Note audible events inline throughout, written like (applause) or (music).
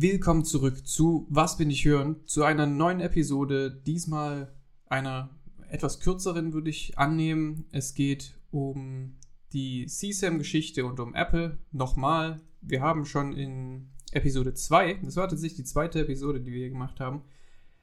Willkommen zurück zu Was bin ich hören? Zu einer neuen Episode. Diesmal einer etwas kürzeren würde ich annehmen. Es geht um die CSAM-Geschichte und um Apple. Nochmal, wir haben schon in Episode 2, das war tatsächlich die zweite Episode, die wir hier gemacht haben,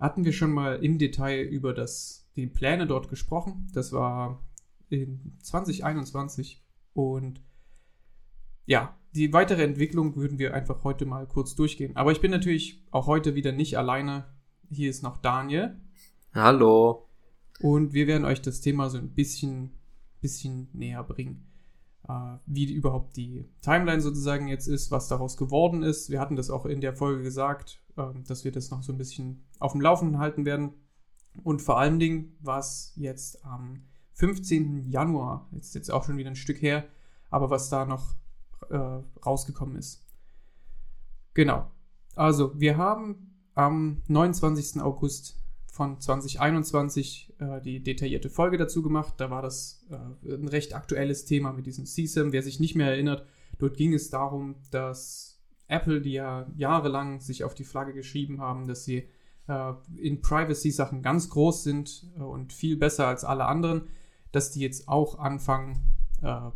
hatten wir schon mal im Detail über das, die Pläne dort gesprochen. Das war in 2021 und ja, die weitere Entwicklung würden wir einfach heute mal kurz durchgehen. Aber ich bin natürlich auch heute wieder nicht alleine. Hier ist noch Daniel. Hallo. Und wir werden euch das Thema so ein bisschen, bisschen näher bringen. Äh, wie überhaupt die Timeline sozusagen jetzt ist, was daraus geworden ist. Wir hatten das auch in der Folge gesagt, äh, dass wir das noch so ein bisschen auf dem Laufenden halten werden. Und vor allen Dingen, was jetzt am 15. Januar, jetzt jetzt auch schon wieder ein Stück her, aber was da noch äh, rausgekommen ist. Genau. Also, wir haben am 29. August von 2021 äh, die detaillierte Folge dazu gemacht. Da war das äh, ein recht aktuelles Thema mit diesem CSAM. Wer sich nicht mehr erinnert, dort ging es darum, dass Apple, die ja jahrelang sich auf die Flagge geschrieben haben, dass sie äh, in Privacy-Sachen ganz groß sind äh, und viel besser als alle anderen, dass die jetzt auch anfangen, äh,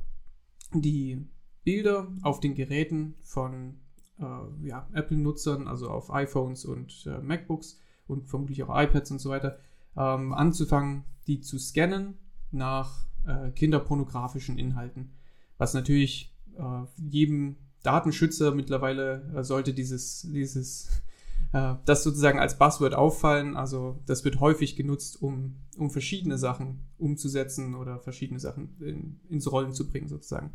die Bilder auf den Geräten von äh, ja, Apple-Nutzern, also auf iPhones und äh, MacBooks und vermutlich auch iPads und so weiter, ähm, anzufangen, die zu scannen nach äh, kinderpornografischen Inhalten. Was natürlich äh, jedem Datenschützer mittlerweile äh, sollte dieses, dieses (laughs) äh, das sozusagen als Buzzword auffallen. Also das wird häufig genutzt, um, um verschiedene Sachen umzusetzen oder verschiedene Sachen in, ins Rollen zu bringen sozusagen.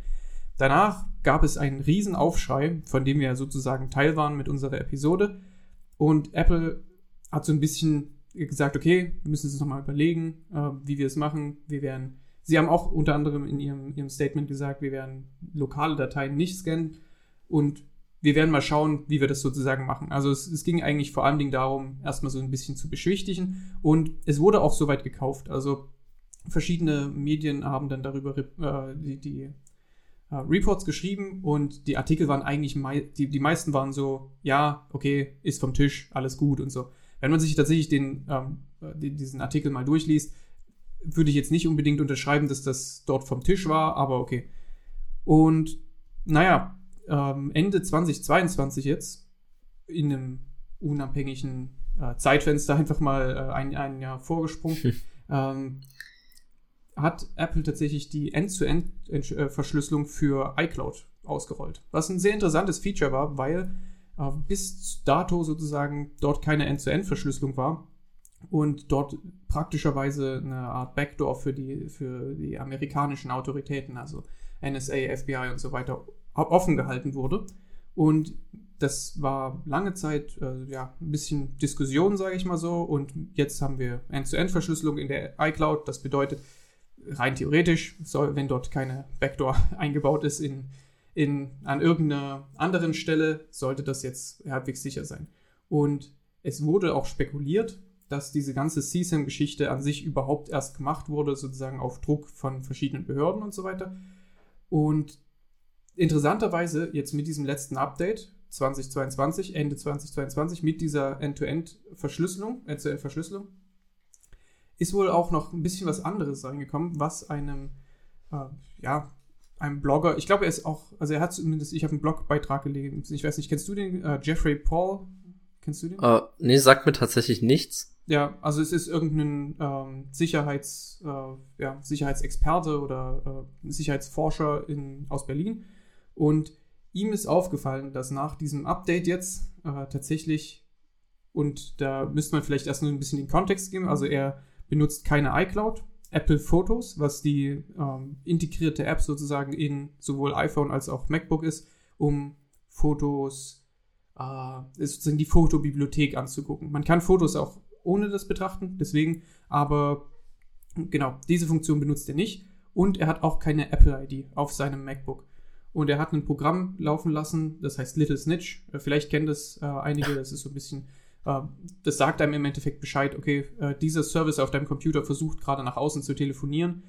Danach gab es einen riesen Aufschrei, von dem wir sozusagen Teil waren mit unserer Episode. Und Apple hat so ein bisschen gesagt, okay, wir müssen uns nochmal überlegen, äh, wie wir es machen. Wir werden, sie haben auch unter anderem in ihrem, ihrem Statement gesagt, wir werden lokale Dateien nicht scannen und wir werden mal schauen, wie wir das sozusagen machen. Also es, es ging eigentlich vor allen Dingen darum, erstmal so ein bisschen zu beschwichtigen und es wurde auch soweit gekauft. Also verschiedene Medien haben dann darüber äh, die, die äh, Reports geschrieben und die Artikel waren eigentlich, mei die, die meisten waren so, ja, okay, ist vom Tisch, alles gut und so. Wenn man sich tatsächlich den, ähm, die, diesen Artikel mal durchliest, würde ich jetzt nicht unbedingt unterschreiben, dass das dort vom Tisch war, aber okay. Und naja, ähm, Ende 2022 jetzt, in einem unabhängigen äh, Zeitfenster (laughs) einfach mal äh, ein, ein Jahr vorgesprungen, (laughs) ähm, hat Apple tatsächlich die End-to-End-Verschlüsselung für iCloud ausgerollt. Was ein sehr interessantes Feature war, weil äh, bis dato sozusagen dort keine End-to-End-Verschlüsselung war und dort praktischerweise eine Art Backdoor für die, für die amerikanischen Autoritäten, also NSA, FBI und so weiter, offen gehalten wurde. Und das war lange Zeit äh, ja, ein bisschen Diskussion, sage ich mal so. Und jetzt haben wir End-to-End-Verschlüsselung in der iCloud. Das bedeutet, rein theoretisch, soll, wenn dort keine Backdoor (laughs) eingebaut ist in, in, an irgendeiner anderen Stelle, sollte das jetzt halbwegs sicher sein. Und es wurde auch spekuliert, dass diese ganze CSAM-Geschichte an sich überhaupt erst gemacht wurde, sozusagen auf Druck von verschiedenen Behörden und so weiter. Und interessanterweise jetzt mit diesem letzten Update 2022, Ende 2022, mit dieser End-to-End-Verschlüsselung, End-to-End-Verschlüsselung, ist wohl auch noch ein bisschen was anderes reingekommen, was einem, äh, ja, einem Blogger, ich glaube, er ist auch, also er hat zumindest, ich habe einen Blogbeitrag gelesen, ich weiß nicht, kennst du den, äh, Jeffrey Paul? Kennst du den? Uh, nee, sagt mir tatsächlich nichts. Ja, also es ist irgendein ähm, Sicherheits, äh, ja, Sicherheitsexperte oder äh, Sicherheitsforscher in, aus Berlin. Und ihm ist aufgefallen, dass nach diesem Update jetzt äh, tatsächlich, und da müsste man vielleicht erst noch ein bisschen den Kontext geben, also er benutzt keine iCloud, Apple Photos, was die ähm, integrierte App sozusagen in sowohl iPhone als auch MacBook ist, um Fotos, äh, sozusagen die Fotobibliothek anzugucken. Man kann Fotos auch ohne das betrachten, deswegen, aber genau, diese Funktion benutzt er nicht und er hat auch keine Apple-ID auf seinem MacBook. Und er hat ein Programm laufen lassen, das heißt Little Snitch. Äh, vielleicht kennen das äh, einige, (laughs) das ist so ein bisschen das sagt einem im Endeffekt Bescheid, okay, äh, dieser Service auf deinem Computer versucht gerade nach außen zu telefonieren.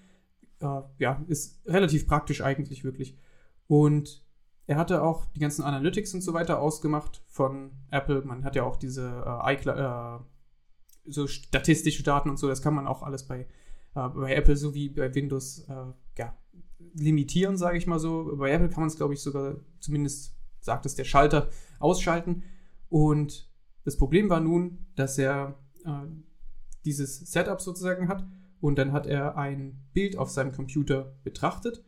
Äh, ja, ist relativ praktisch eigentlich wirklich. Und er hatte auch die ganzen Analytics und so weiter ausgemacht von Apple. Man hat ja auch diese äh, iCloud, so statistische Daten und so, das kann man auch alles bei, äh, bei Apple sowie bei Windows äh, ja, limitieren, sage ich mal so. Bei Apple kann man es, glaube ich, sogar, zumindest sagt es der Schalter, ausschalten. Und das Problem war nun, dass er äh, dieses Setup sozusagen hat und dann hat er ein Bild auf seinem Computer betrachtet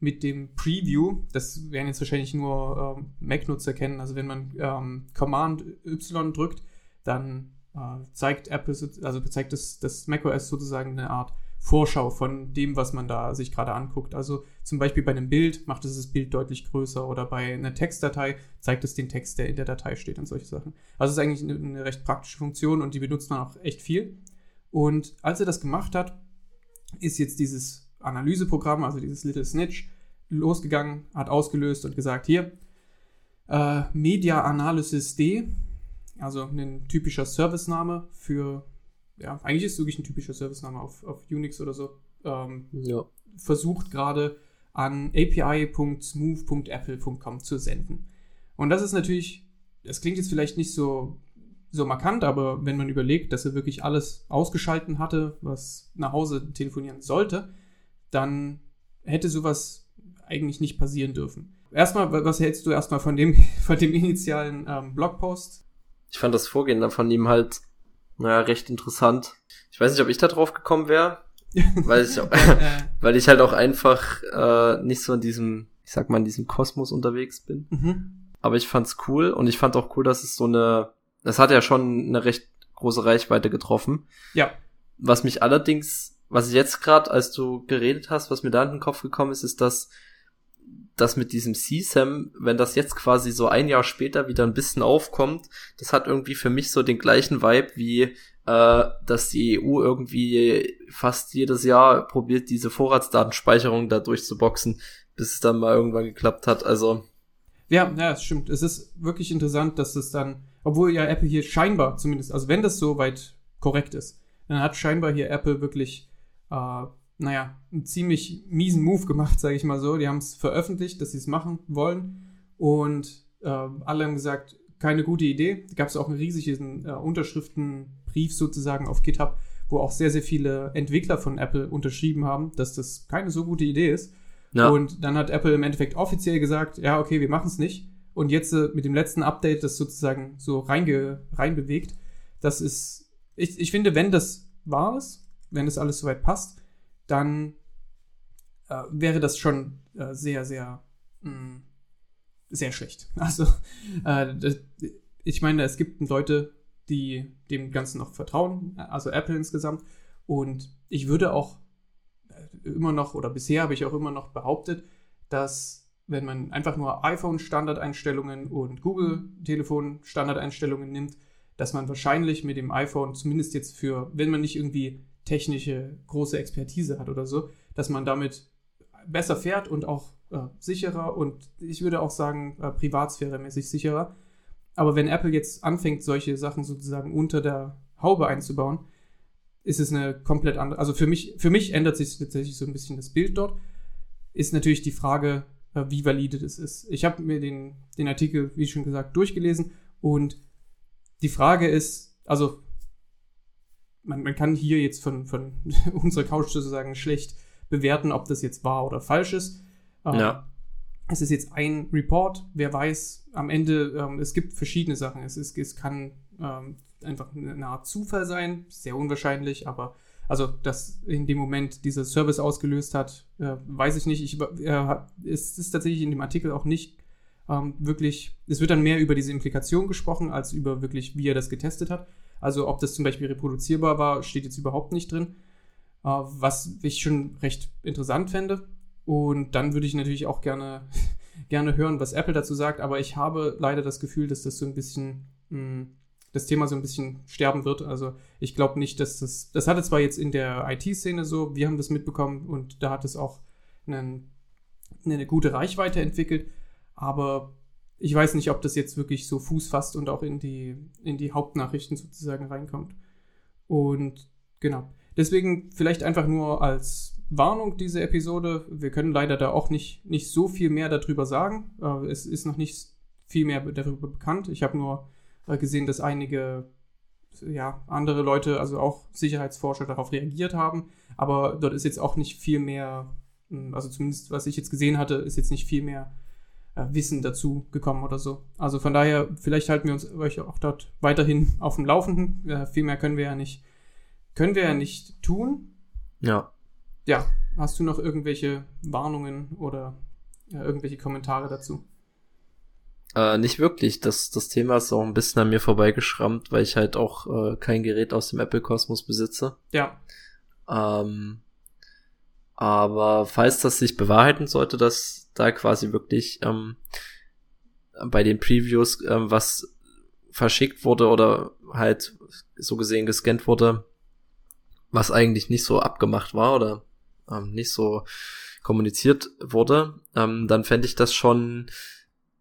mit dem Preview. Das werden jetzt wahrscheinlich nur ähm, Mac-Nutzer kennen. Also wenn man ähm, Command Y drückt, dann äh, zeigt Apple, also zeigt das, das macOS sozusagen eine Art Vorschau von dem, was man da sich gerade anguckt. Also zum Beispiel bei einem Bild macht es das Bild deutlich größer oder bei einer Textdatei zeigt es den Text, der in der Datei steht und solche Sachen. Also es ist eigentlich eine, recht praktische Funktion und die benutzt man auch echt viel. Und als er das gemacht hat, ist jetzt dieses Analyseprogramm, also dieses Little Snitch, losgegangen, hat ausgelöst und gesagt, hier, äh, Media Analysis D, also ein typischer Servicename für, ja, eigentlich ist es wirklich ein typischer Servicename auf, auf Unix oder so, ähm, ja. versucht gerade an api.smooth.apple.com zu senden. Und das ist natürlich, das klingt jetzt vielleicht nicht so, so markant, aber wenn man überlegt, dass er wirklich alles ausgeschalten hatte, was nach Hause telefonieren sollte, dann hätte sowas eigentlich nicht passieren dürfen. Erstmal, was hältst du erstmal von dem, (laughs) von dem initialen ähm, Blogpost? ich fand das Vorgehen von ihm halt, naja, recht interessant. Ich weiß nicht, ob ich da drauf gekommen wäre, (laughs) weil ich, (laughs) weil ich halt auch einfach äh, nicht so in diesem, ich sag mal, in diesem Kosmos unterwegs bin. Mhm. Aber ich fand's cool und ich fand auch cool, dass es so eine, das hat ja schon eine recht große Reichweite getroffen. Ja. Was mich allerdings, was ich jetzt gerade, als du geredet hast, was mir da in den Kopf gekommen ist, ist, dass das mit diesem CSAM, wenn das jetzt quasi so ein Jahr später wieder ein bisschen aufkommt, das hat irgendwie für mich so den gleichen Vibe wie äh, dass die EU irgendwie fast jedes Jahr probiert, diese Vorratsdatenspeicherung da durchzuboxen, bis es dann mal irgendwann geklappt hat. Also. Ja, ja, stimmt. Es ist wirklich interessant, dass es dann, obwohl ja Apple hier scheinbar zumindest, also wenn das so weit korrekt ist, dann hat scheinbar hier Apple wirklich äh, naja, einen ziemlich miesen Move gemacht, (laughs) sage ich mal so. Die haben es veröffentlicht, dass sie es machen wollen. Und äh, alle haben gesagt, keine gute Idee. Da gab es auch einen riesigen äh, Unterschriftenbrief sozusagen auf GitHub, wo auch sehr, sehr viele Entwickler von Apple unterschrieben haben, dass das keine so gute Idee ist. Ja. Und dann hat Apple im Endeffekt offiziell gesagt, ja, okay, wir machen es nicht. Und jetzt äh, mit dem letzten Update das sozusagen so reinge reinbewegt. Das ist, ich, ich finde, wenn das wahr ist, wenn das alles soweit passt, dann äh, wäre das schon äh, sehr, sehr, mh, mm, sehr schlecht. (laughs) Also, äh, das, ich meine, es gibt Leute, die dem Ganzen noch vertrauen, also Apple insgesamt. Und ich würde auch äh, immer noch, oder bisher habe ich auch immer noch behauptet, dass wenn man einfach nur iPhone-Standardeinstellungen und Google-Telefon-Standardeinstellungen nimmt, dass man wahrscheinlich mit dem iPhone zumindest jetzt für, wenn man nicht irgendwie technische große Expertise hat oder so, dass man damit besser fährt und auch äh, sicherer und ich würde auch sagen äh, privatsphäremäßig sicherer. Aber wenn Apple jetzt anfängt, solche Sachen sozusagen unter der Haube einzubauen, ist es eine komplett andere. Also für mich, für mich ändert sich tatsächlich so ein bisschen das Bild dort. Ist natürlich die Frage, äh, wie valide das ist. Ich habe mir den, den Artikel, wie schon gesagt, durchgelesen und die Frage ist, also man, man kann hier jetzt von, von (laughs) unserer Couch sozusagen schlecht bewerten, ob das jetzt wahr oder falsch ist. Ähm, ja. Es ist jetzt ein Report, wer weiß, am Ende, ähm, es gibt verschiedene Sachen. Es, ist, es kann ähm, einfach eine Art Zufall sein, sehr unwahrscheinlich, aber also, dass in dem Moment dieser Service ausgelöst hat, äh, weiß ich nicht. Ich, äh, es ist tatsächlich in dem Artikel auch nicht ähm, wirklich, es wird dann mehr über diese Implikation gesprochen, als über wirklich, wie er das getestet hat. Also ob das zum Beispiel reproduzierbar war, steht jetzt überhaupt nicht drin. Äh, was ich schon recht interessant fände. Und dann würde ich natürlich auch gerne, (laughs) gerne hören, was Apple dazu sagt. Aber ich habe leider das Gefühl, dass das so ein bisschen, mh, hm, das Thema so ein bisschen sterben wird. Also ich glaube nicht, dass das, das hatte zwar jetzt in der IT-Szene so, wir haben das mitbekommen und da hat es auch einen, eine gute Reichweite entwickelt. Aber ich weiß nicht, ob das jetzt wirklich so Fuß fasst und auch in die, in die Hauptnachrichten sozusagen reinkommt. Und genau. Deswegen vielleicht einfach nur als Warnung, diese Episode. Wir können leider da auch nicht, nicht so viel mehr darüber sagen. Äh, es ist noch nicht viel mehr darüber bekannt. Ich habe nur äh, gesehen, dass einige ja, andere Leute, also auch Sicherheitsforscher, darauf reagiert haben. Aber dort ist jetzt auch nicht viel mehr, hm, also zumindest was ich jetzt gesehen hatte, ist jetzt nicht viel mehr Wissen dazu gekommen oder so. Also von daher, vielleicht halten wir uns euch auch dort weiterhin auf dem Laufenden. Äh, viel mehr können wir ja nicht, können wir ja nicht tun. Ja. Ja, hast du noch irgendwelche Warnungen oder ja, irgendwelche Kommentare dazu? Äh, nicht wirklich. Das, das Thema ist auch ein bisschen an mir vorbeigeschrammt, weil ich halt auch äh, kein Gerät aus dem Apple-Kosmos besitze. Ja. Ähm, aber falls das sich bewahrheiten sollte, dass da quasi wirklich ähm, bei den Previews ähm, was verschickt wurde oder halt so gesehen gescannt wurde, was eigentlich nicht so abgemacht war oder ähm, nicht so kommuniziert wurde, ähm, dann fände ich das schon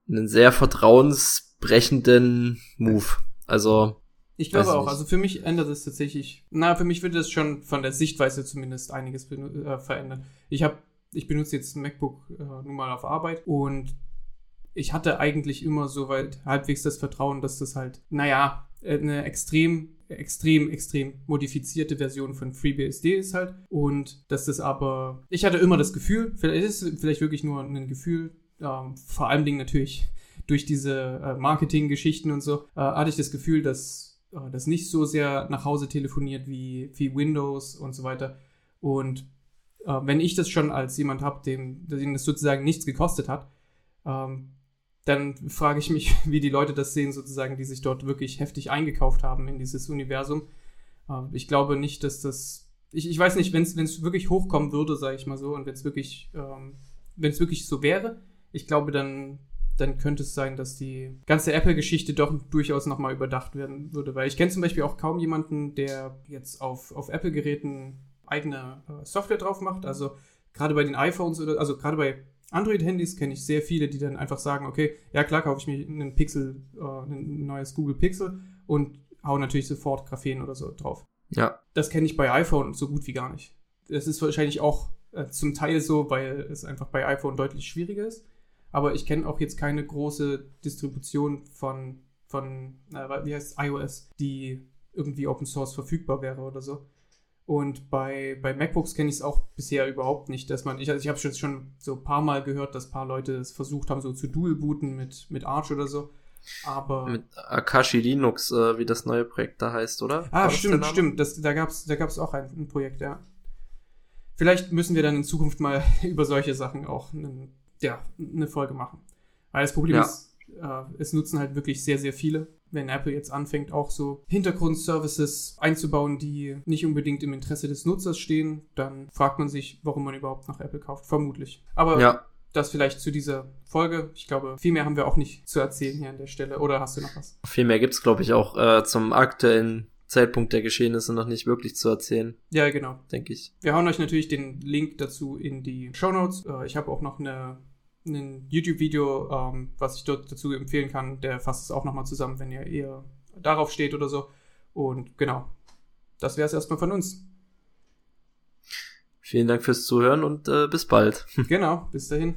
einen sehr vertrauensbrechenden Move. Also. Ich glaube auch, also für mich ändert es tatsächlich, na, für mich würde das schon von der Sichtweise zumindest einiges äh, verändern. Ich habe, ich benutze jetzt MacBook äh, nun mal auf Arbeit und ich hatte eigentlich immer so weit halbwegs das Vertrauen, dass das halt, naja, eine extrem, extrem, extrem modifizierte Version von FreeBSD ist halt. Und dass das aber, ich hatte immer das Gefühl, vielleicht ist es vielleicht wirklich nur ein Gefühl, ähm, vor allen Dingen natürlich durch diese äh, Marketing-Geschichten und so, äh, hatte ich das Gefühl, dass äh, das nicht so sehr nach Hause telefoniert wie, wie Windows und so weiter. Und äh, wenn ich das schon als jemand habe, dem, dem das sozusagen nichts gekostet hat, ähm, dann frage ich mich, (laughs) wie die Leute das sehen, sozusagen, die sich dort wirklich heftig eingekauft haben in dieses Universum. Äh, ich glaube nicht, dass das. Ich, ich weiß nicht, wenn es wirklich hochkommen würde, sage ich mal so, und wenn es wirklich, ähm, wirklich so wäre, ich glaube, dann, dann könnte es sein, dass die ganze Apple-Geschichte doch durchaus nochmal überdacht werden würde. Weil ich kenne zum Beispiel auch kaum jemanden, der jetzt auf, auf Apple-Geräten eigene äh, Software drauf macht. Also gerade bei den iPhones oder, also gerade bei Android-Handys kenne ich sehr viele, die dann einfach sagen, okay, ja klar, kaufe ich mir einen Pixel, äh, ein neues Google Pixel und hau natürlich sofort Graphen oder so drauf. Ja. Das kenne ich bei iPhone so gut wie gar nicht. Das ist wahrscheinlich auch äh, zum Teil so, weil es einfach bei iPhone deutlich schwieriger ist aber ich kenne auch jetzt keine große Distribution von, von äh, wie heißt es, iOS, die irgendwie Open Source verfügbar wäre oder so. Und bei, bei MacBooks kenne ich es auch bisher überhaupt nicht, dass man, ich, also ich habe schon, schon so ein paar Mal gehört, dass ein paar Leute es versucht haben, so zu dual-booten mit, mit Arch oder so. Aber. Mit Akashi Linux, äh, wie das neue Projekt da heißt, oder? Ah, stimmt, stimmt. Das, da gab es da gab's auch ein, ein Projekt, ja. Vielleicht müssen wir dann in Zukunft mal (laughs) über solche Sachen auch einen ja, eine Folge machen. Weil das Problem ja. ist, äh, es nutzen halt wirklich sehr, sehr viele. Wenn Apple jetzt anfängt, auch so Hintergrundservices einzubauen, die nicht unbedingt im Interesse des Nutzers stehen, dann fragt man sich, warum man überhaupt nach Apple kauft. Vermutlich. Aber ja. das vielleicht zu dieser Folge. Ich glaube, viel mehr haben wir auch nicht zu erzählen hier an der Stelle. Oder hast du noch was? Viel mehr gibt es, glaube ich, auch äh, zum aktuellen Zeitpunkt der Geschehnisse noch nicht wirklich zu erzählen. Ja, genau. Denke ich. Wir hauen euch natürlich den Link dazu in die Show Notes. Äh, ich habe auch noch eine ein YouTube-Video, ähm, was ich dort dazu empfehlen kann. Der fasst es auch nochmal zusammen, wenn ihr eher darauf steht oder so. Und genau, das wäre es erstmal von uns. Vielen Dank fürs Zuhören und äh, bis bald. genau, bis dahin.